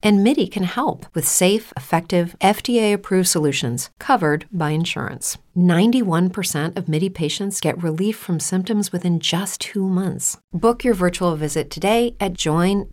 And MIDI can help with safe, effective, FDA approved solutions covered by insurance. 91% of MIDI patients get relief from symptoms within just two months. Book your virtual visit today at joinmidi.com.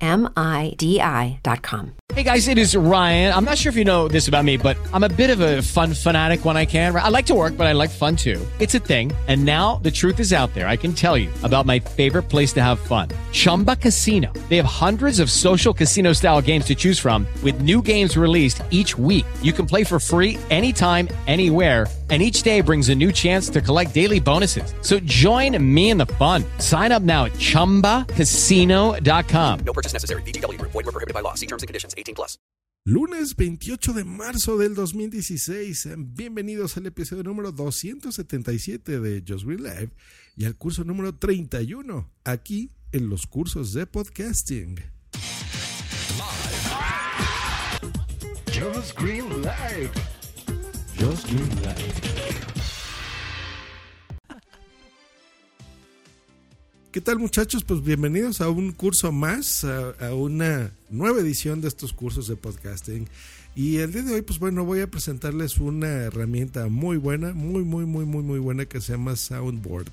Hey guys, it is Ryan. I'm not sure if you know this about me, but I'm a bit of a fun fanatic when I can. I like to work, but I like fun too. It's a thing. And now the truth is out there. I can tell you about my favorite place to have fun Chumba Casino. They have hundreds of social casino style games to choose from, with new games released each week. You can play for free anytime, anywhere and each day brings a new chance to collect daily bonuses. So join me in the fun. Sign up now at ChumbaCasino.com. No purchase necessary. BGW. Void were prohibited by law. See terms and conditions. 18 plus. Lunes 28 de marzo del 2016. Bienvenidos al episodio número 277 de Just Green Live y al curso número 31 aquí en los cursos de podcasting. ¿Qué tal muchachos? Pues bienvenidos a un curso más, a, una nueva edición de estos cursos de podcasting. Y el día de hoy, pues bueno, voy a presentarles una herramienta muy buena, muy, muy, muy, muy, muy buena que se llama Soundboard.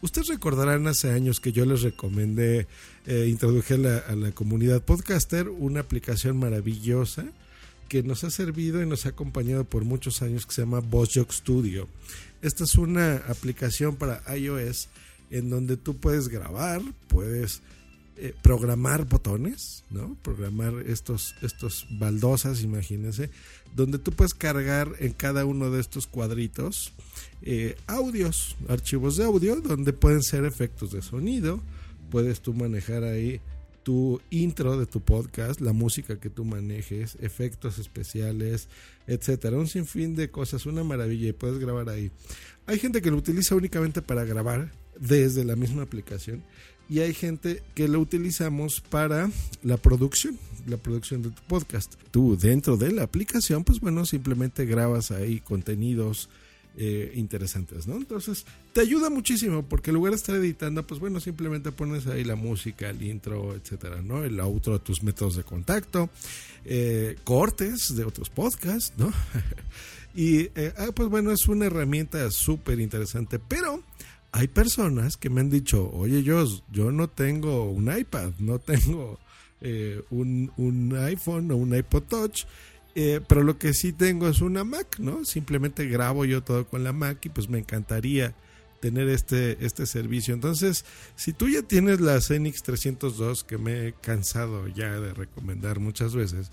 Ustedes recordarán hace años que yo les recomendé, eh, introduje a la comunidad podcaster una aplicación maravillosa que nos ha servido y nos ha acompañado por muchos años que se llama BossJock Studio. Esta es una aplicación para iOS en donde tú puedes grabar, puedes eh, programar botones, ¿no? Programar estos, estos baldosas, imagínense, donde tú puedes cargar en cada uno de estos cuadritos eh, audios, archivos de audio, donde pueden ser efectos de sonido, puedes tú manejar ahí tu intro de tu podcast, la música que tú manejes, efectos especiales, etcétera, un sinfín de cosas, una maravilla y puedes grabar ahí. Hay gente que lo utiliza únicamente para grabar desde la misma aplicación y hay gente que lo utilizamos para la producción, la producción de tu podcast. Tú dentro de la aplicación, pues bueno, simplemente grabas ahí contenidos eh, interesantes, ¿no? Entonces, te ayuda muchísimo porque en lugar de estar editando, pues bueno, simplemente pones ahí la música, el intro, etcétera, ¿no? El outro, tus métodos de contacto, eh, cortes de otros podcasts, ¿no? y, eh, ah, pues bueno, es una herramienta súper interesante, pero hay personas que me han dicho, oye, yo, yo no tengo un iPad, no tengo un, un, iPhone o un iPod Touch, eh, pero lo que sí tengo es una Mac, ¿no? Simplemente grabo yo todo con la Mac y pues me encantaría tener este, este servicio. Entonces, si tú ya tienes la Zenix 302, que me he cansado ya de recomendar muchas veces,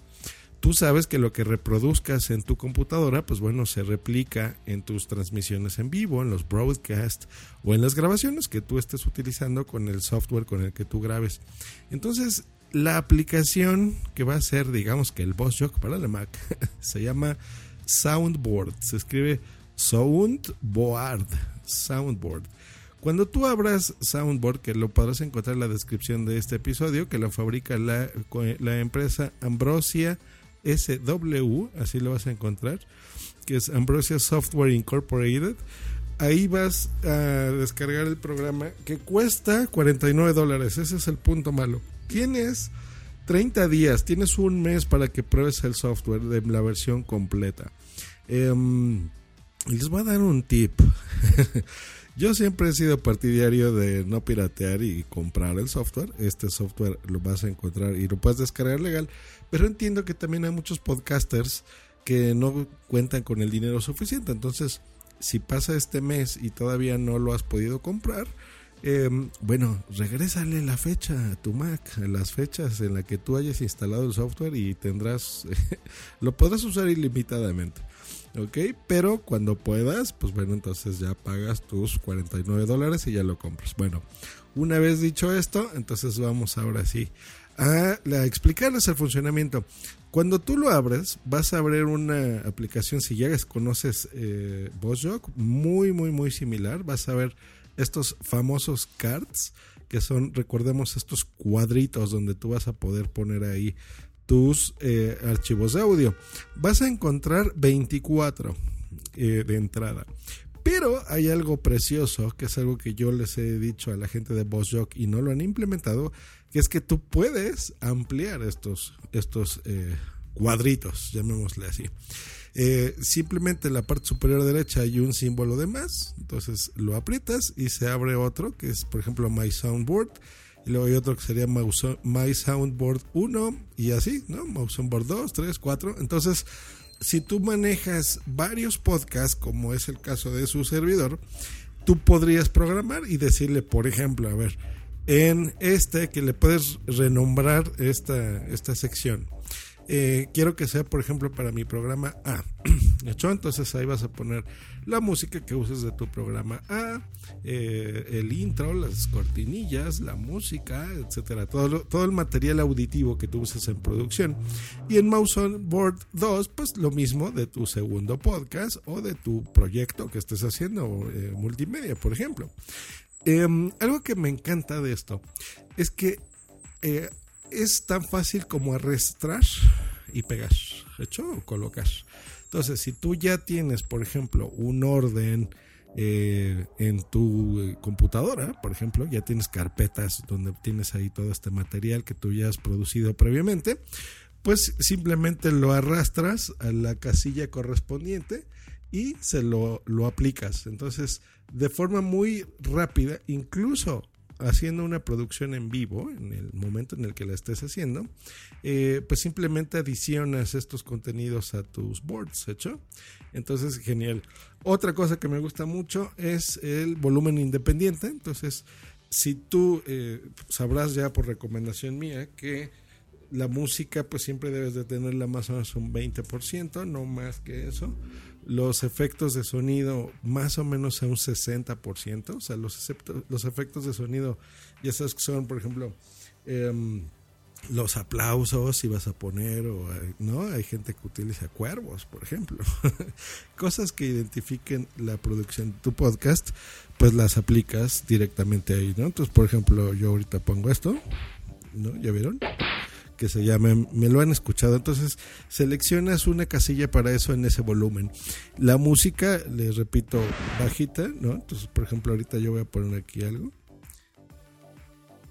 tú sabes que lo que reproduzcas en tu computadora, pues bueno, se replica en tus transmisiones en vivo, en los broadcasts o en las grabaciones que tú estés utilizando con el software con el que tú grabes. Entonces, la aplicación que va a ser, digamos que el Boss Jock para la Mac, se llama Soundboard. Se escribe Soundboard. Soundboard. Cuando tú abras Soundboard, que lo podrás encontrar en la descripción de este episodio, que lo fabrica la, la empresa Ambrosia SW, así lo vas a encontrar, que es Ambrosia Software Incorporated. Ahí vas a descargar el programa que cuesta 49 dólares. Ese es el punto malo. Tienes 30 días, tienes un mes para que pruebes el software de la versión completa. Eh, les voy a dar un tip. Yo siempre he sido partidario de no piratear y comprar el software. Este software lo vas a encontrar y lo puedes descargar legal. Pero entiendo que también hay muchos podcasters que no cuentan con el dinero suficiente. Entonces, si pasa este mes y todavía no lo has podido comprar, eh, bueno, regrésale la fecha a tu Mac, las fechas en las que tú hayas instalado el software y tendrás, lo podrás usar ilimitadamente. ¿ok? Pero cuando puedas, pues bueno, entonces ya pagas tus 49 dólares y ya lo compras. Bueno, una vez dicho esto, entonces vamos ahora sí a, explicarles el funcionamiento. Cuando tú lo abres, vas a abrir una aplicación, si ya conoces eh, muy, muy, muy similar. Vas a ver estos famosos cards, que son, recordemos, estos cuadritos donde tú vas a poder poner ahí tus eh, archivos de audio. Vas a encontrar 24 eh, de entrada. Pero hay algo precioso, que es algo que yo les he dicho a la gente de BossJock y no lo han implementado, que es que tú puedes ampliar estos, estos eh, cuadritos, llamémosle así. Eh, simplemente en la parte superior derecha hay un símbolo de más, entonces lo aprietas y se abre otro, que es por ejemplo My Soundboard, y luego hay otro que sería My Soundboard 1 y así, ¿no? My Soundboard 2, 3, 4. Entonces, si tú manejas varios podcasts, como es el caso de su servidor, tú podrías programar y decirle, por ejemplo, a ver, en este que le puedes renombrar esta, esta sección eh, quiero que sea, por ejemplo, para mi programa A. ¿Hecho? Entonces ahí vas a poner la música que uses de tu programa A, eh, el intro, las cortinillas, la música, etcétera. Todo, todo el material auditivo que tú uses en producción. Y en Mouse on Board 2, pues lo mismo de tu segundo podcast o de tu proyecto que estés haciendo, eh, multimedia, por ejemplo. Em, algo que me encanta de esto es que es tan fácil como arrastrar y pegar, ¿hecho? O colocar. Entonces, si tú ya tienes, por ejemplo, un orden eh, en tu eh, computadora, por ejemplo, ya tienes carpetas donde tienes ahí todo este material que tú ya has producido previamente, pues simplemente lo arrastras a la casilla correspondiente y se lo, lo aplicas. Entonces, de forma muy rápida, incluso haciendo una producción en vivo, en el momento en el que la estés haciendo, eh, pues simplemente adicionas estos contenidos a tus boards, ¿hecho? Entonces, genial. Otra cosa que me gusta mucho es el volumen independiente. Entonces, si tú eh, sabrás ya por recomendación mía que la música pues siempre debes de tenerla más o menos un 20%, no más que eso los efectos de sonido más o menos a un 60%, o sea, los, los efectos de sonido, ya sabes que son, por ejemplo, em, los aplausos si vas a poner, o, ¿no? Hay gente que utiliza cuervos, por ejemplo. Cosas que identifiquen la producción de tu podcast, pues las aplicas directamente ahí, ¿no? Entonces, por ejemplo, yo ahorita pongo esto, ¿no? ¿Ya vieron? Que se llame Me lo han escuchado. Entonces seleccionas una casilla para eso en ese volumen. La música, les repito, bajita, ¿no? Entonces, por ejemplo, ahorita yo voy a poner aquí algo.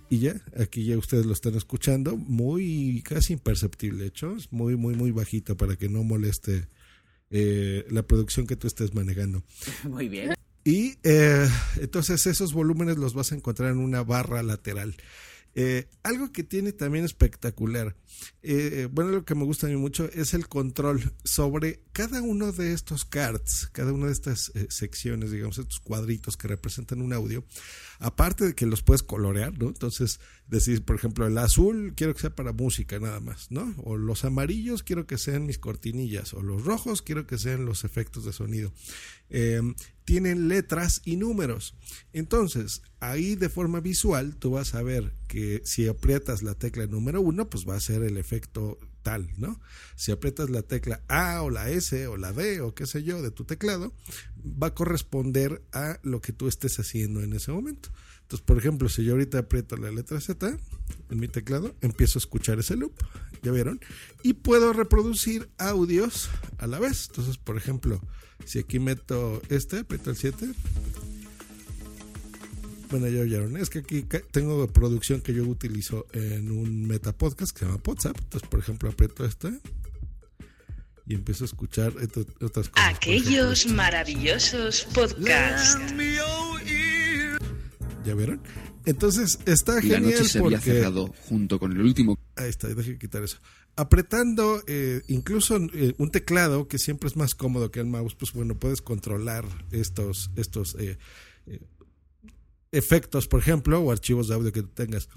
Y ya, aquí ya ustedes lo están escuchando, muy casi imperceptible, hecho, es muy, muy, muy bajito para que no moleste eh, la producción que tú estés manejando. Muy bien. Y eh, entonces esos volúmenes los vas a encontrar en una barra lateral. Eh, algo que tiene también espectacular, eh, bueno, lo que me gusta a mí mucho es el control sobre cada uno de estos cards, cada una de estas eh, secciones, digamos, estos cuadritos que representan un audio, aparte de que los puedes colorear, ¿no? Entonces, decir, por ejemplo, el azul quiero que sea para música nada más, ¿no? O los amarillos quiero que sean mis cortinillas, o los rojos quiero que sean los efectos de sonido. Tienen letras y números. Entonces, ahí de forma visual tú vas a ver que si aprietas la tecla número uno, pues va a ser el efecto tal, ¿no? Si aprietas la tecla A o la S o la D o qué sé yo de tu teclado, va a corresponder a lo que tú estés haciendo en ese momento. Entonces, por ejemplo, si yo ahorita aprieto la letra Z en mi teclado, empiezo a escuchar ese loop, ¿ya vieron? Y puedo reproducir audios a la vez. Entonces, por ejemplo, si aquí meto este, aprieto el 7, bueno, ya oyeron. Es que aquí tengo producción que yo utilizo en un meta podcast que se llama WhatsApp. Entonces, por ejemplo, aprieto este y empiezo a escuchar otras cosas. Aquellos maravillosos podcasts. ¿Ya vieron? Entonces está genial. La noche se había cerrado junto con el último. Ahí está, déjame quitar eso. Apretando eh, incluso eh, un teclado que siempre es más cómodo que el mouse, pues bueno, puedes controlar estos, estos eh, efectos, por ejemplo, o archivos de audio que tengas.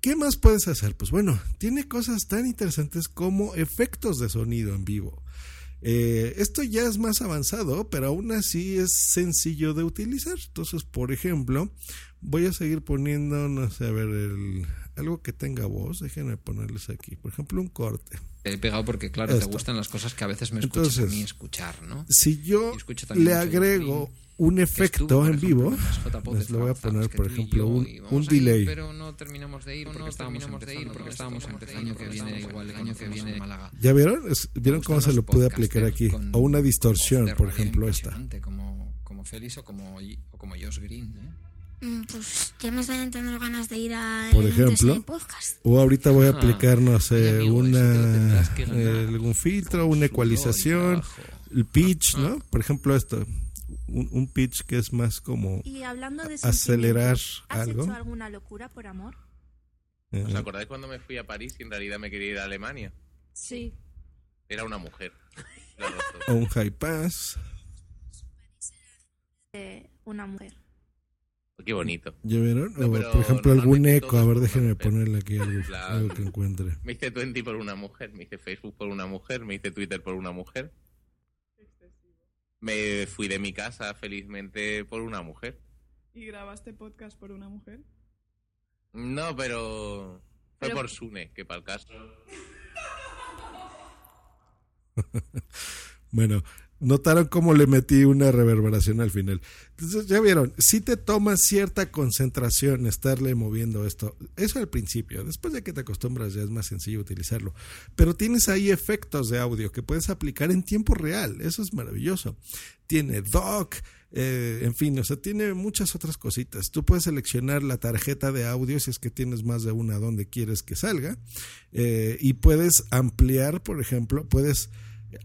¿Qué más puedes hacer? Pues bueno, tiene cosas tan interesantes como efectos de sonido en vivo. Eh, esto ya es más avanzado, pero aún así es sencillo de utilizar. Entonces, por ejemplo, voy a seguir poniendo, no sé, a ver, el, algo que tenga voz. Déjenme ponerles aquí. Por ejemplo, un corte. He pegado porque, claro, te gustan las cosas que a veces me escuchas a mí escuchar, ¿no? Si yo le agrego un efecto Estuvo, en vivo. ejemplo, de Les lo voy a poner, por ejemplo, un, un a ir, delay. pero no terminamos de ir porque estábamos empezando, porque estábamos empezando que viene igual el año que viene en Málaga. ¿Ya vieron? Es- ¿Vieron cómo se lo los puede aplicar aquí? con O una distorsión, de por ejemplo, esta. Como, como Félix o como, o como Josh Green. ¿eh? Mm, Pues ya me están entrando ganas de ir a Por ejemplo, podcast. o ahorita voy a Ah, aplicar, no sé, oye, amigo, eso te lo una eh, algún filtro, una ecualización, el pitch, ¿no? Por ejemplo, esto, un, un pitch que es más como Y hablando de acelerar ¿Has algo. hecho alguna locura por amor? eh, ¿Os acordáis cuando me fui a París y en realidad me quería ir a Alemania? Sí. Era una mujer. O un high pass. De una mujer. Qué bonito. ¿Ya vieron? No, pero por ejemplo, algún eco. A ver, déjenme ponerle aquí algo, Claro. algo que encuentre. Me hice Twenty por una mujer, me hice Facebook por una mujer, me hice Twitter por una mujer. Me fui de mi casa felizmente por una mujer. ¿Y grabaste podcast por una mujer? No, pero fue Pero- por Sune, que para el caso. Bueno, notaron cómo le metí una reverberación al final. Entonces, ya vieron, si te toma cierta concentración estarle moviendo esto. Eso al principio. Después de que te acostumbras ya es más sencillo utilizarlo. Pero tienes ahí efectos de audio que puedes aplicar en tiempo real. Eso es maravilloso. Tiene doc. eh, en fin, o sea, tiene muchas otras cositas. Tú puedes seleccionar la tarjeta de audio si es que tienes más de una donde quieres que salga. eh, y puedes ampliar, por ejemplo, puedes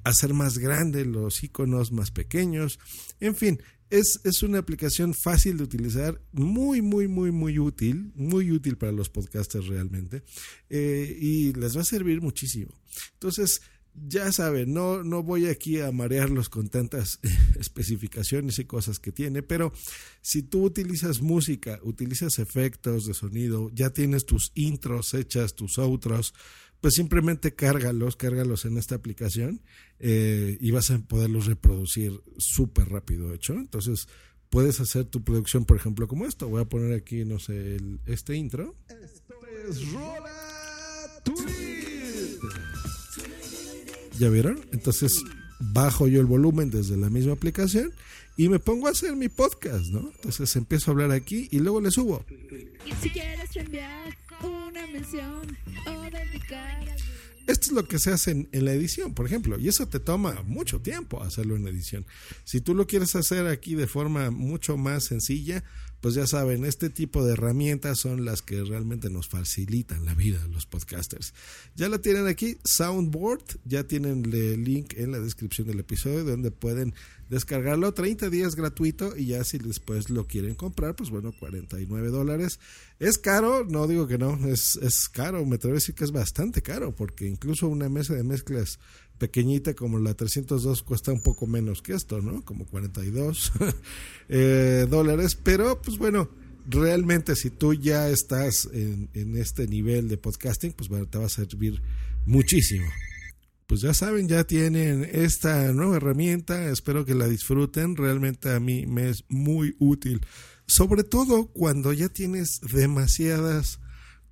hacer más grandes los iconos más pequeños. En fin, es, es una aplicación fácil de utilizar, muy, muy, muy, muy útil, muy útil para los podcasters realmente, eh, y les va a servir muchísimo. Entonces, ya saben, no, no voy aquí a marearlos con tantas especificaciones y cosas que tiene, pero si tú utilizas música, utilizas efectos de sonido, ya tienes tus intros hechas, tus outros, pues simplemente cárgalos, cárgalos en esta aplicación eh, y vas a poderlos reproducir súper rápido, hecho. Entonces, puedes hacer tu producción, por ejemplo, como esto. Voy a poner aquí, no sé, el- este intro. Esto es Rola. ¿Ya vieron? Entonces, bajo yo el volumen desde la misma aplicación y me pongo a hacer mi podcast, ¿no? Entonces empiezo a hablar aquí y luego le subo. Si quieres enviar una mención o dedicar Esto es lo que se hace en, en la edición, por ejemplo, y eso te toma mucho tiempo hacerlo en edición. Si tú lo quieres hacer aquí de forma mucho más sencilla, pues ya saben, este tipo de herramientas son las que realmente nos facilitan la vida a los podcasters. Ya la tienen aquí, Soundboard, ya tienen el link en la descripción del episodio donde pueden descargarlo 30 días gratuito y ya si después lo quieren comprar, pues bueno, 49 dólares. Es caro, no digo que no, es, es caro, me atrevo a decir que es bastante caro, porque incluso una mesa de mezclas pequeñita como la 302 cuesta un poco menos que esto, ¿no? Como 42 eh, dólares, pero pues bueno, realmente si tú ya estás en, este nivel de podcasting, pues bueno, te va a servir muchísimo pues ya saben, ya tienen esta nueva herramienta, espero que la disfruten, realmente a mí me es muy útil, sobre todo cuando ya tienes demasiadas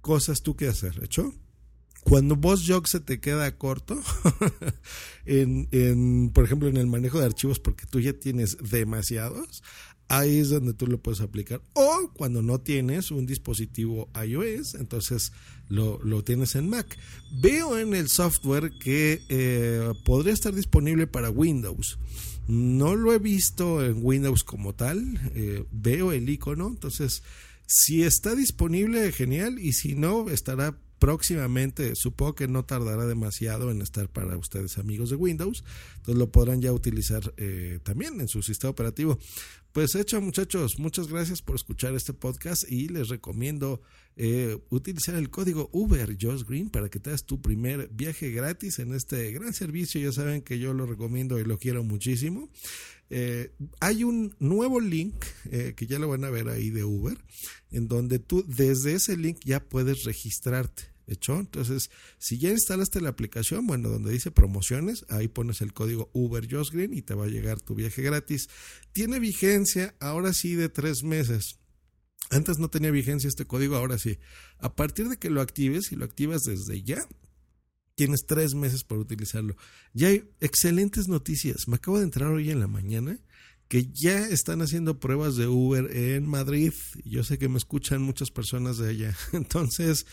cosas tú que hacer, ¿hecho? Cuando vos Jog se te queda corto, por ejemplo, en el manejo de archivos, porque tú ya tienes demasiados, ahí es donde tú lo puedes aplicar. O cuando no tienes un dispositivo iOS, entonces lo, lo tienes en Mac. Veo en el software que eh, podría estar disponible para Windows. No lo he visto en Windows como tal. eh, veo el icono. Entonces, si está disponible, genial. Y si no, estará próximamente, supongo que no tardará demasiado en estar para ustedes amigos de Windows, entonces lo podrán ya utilizar eh, también en su sistema operativo. Pues hecho muchachos, muchas gracias por escuchar este podcast y les recomiendo eh, utilizar el código Uber Josh Green para que te hagas tu primer viaje gratis en este gran servicio. Ya saben que yo lo recomiendo y lo quiero muchísimo. Eh, hay un nuevo link eh, que ya lo van a ver ahí de Uber, en donde tú desde ese link ya puedes registrarte. ¿Hecho? Entonces, si ya instalaste la aplicación, bueno, donde dice promociones, ahí pones el código Uber Green y te va a llegar tu viaje gratis. Tiene vigencia ahora sí de tres meses. Antes no tenía vigencia este código, ahora sí. A partir de que lo actives, y lo activas desde ya, tienes tres meses para utilizarlo. Ya hay excelentes noticias. Me acabo de entrar hoy en la mañana que ya están haciendo pruebas de Uber en Madrid. Yo sé que me escuchan muchas personas de allá. Entonces,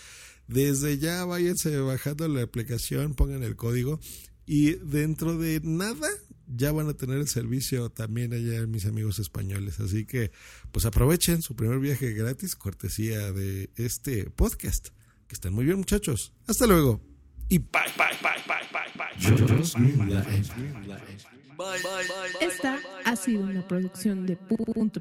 desde ya váyanse bajando la aplicación, pongan el código y dentro de nada ya van a tener el servicio también allá mis amigos españoles. Así que pues aprovechen su primer viaje gratis, cortesía de este podcast. Que estén muy bien muchachos. Hasta luego. Y bye, bye, bye, bye, bye, bye. Esta ha sido una producción de punto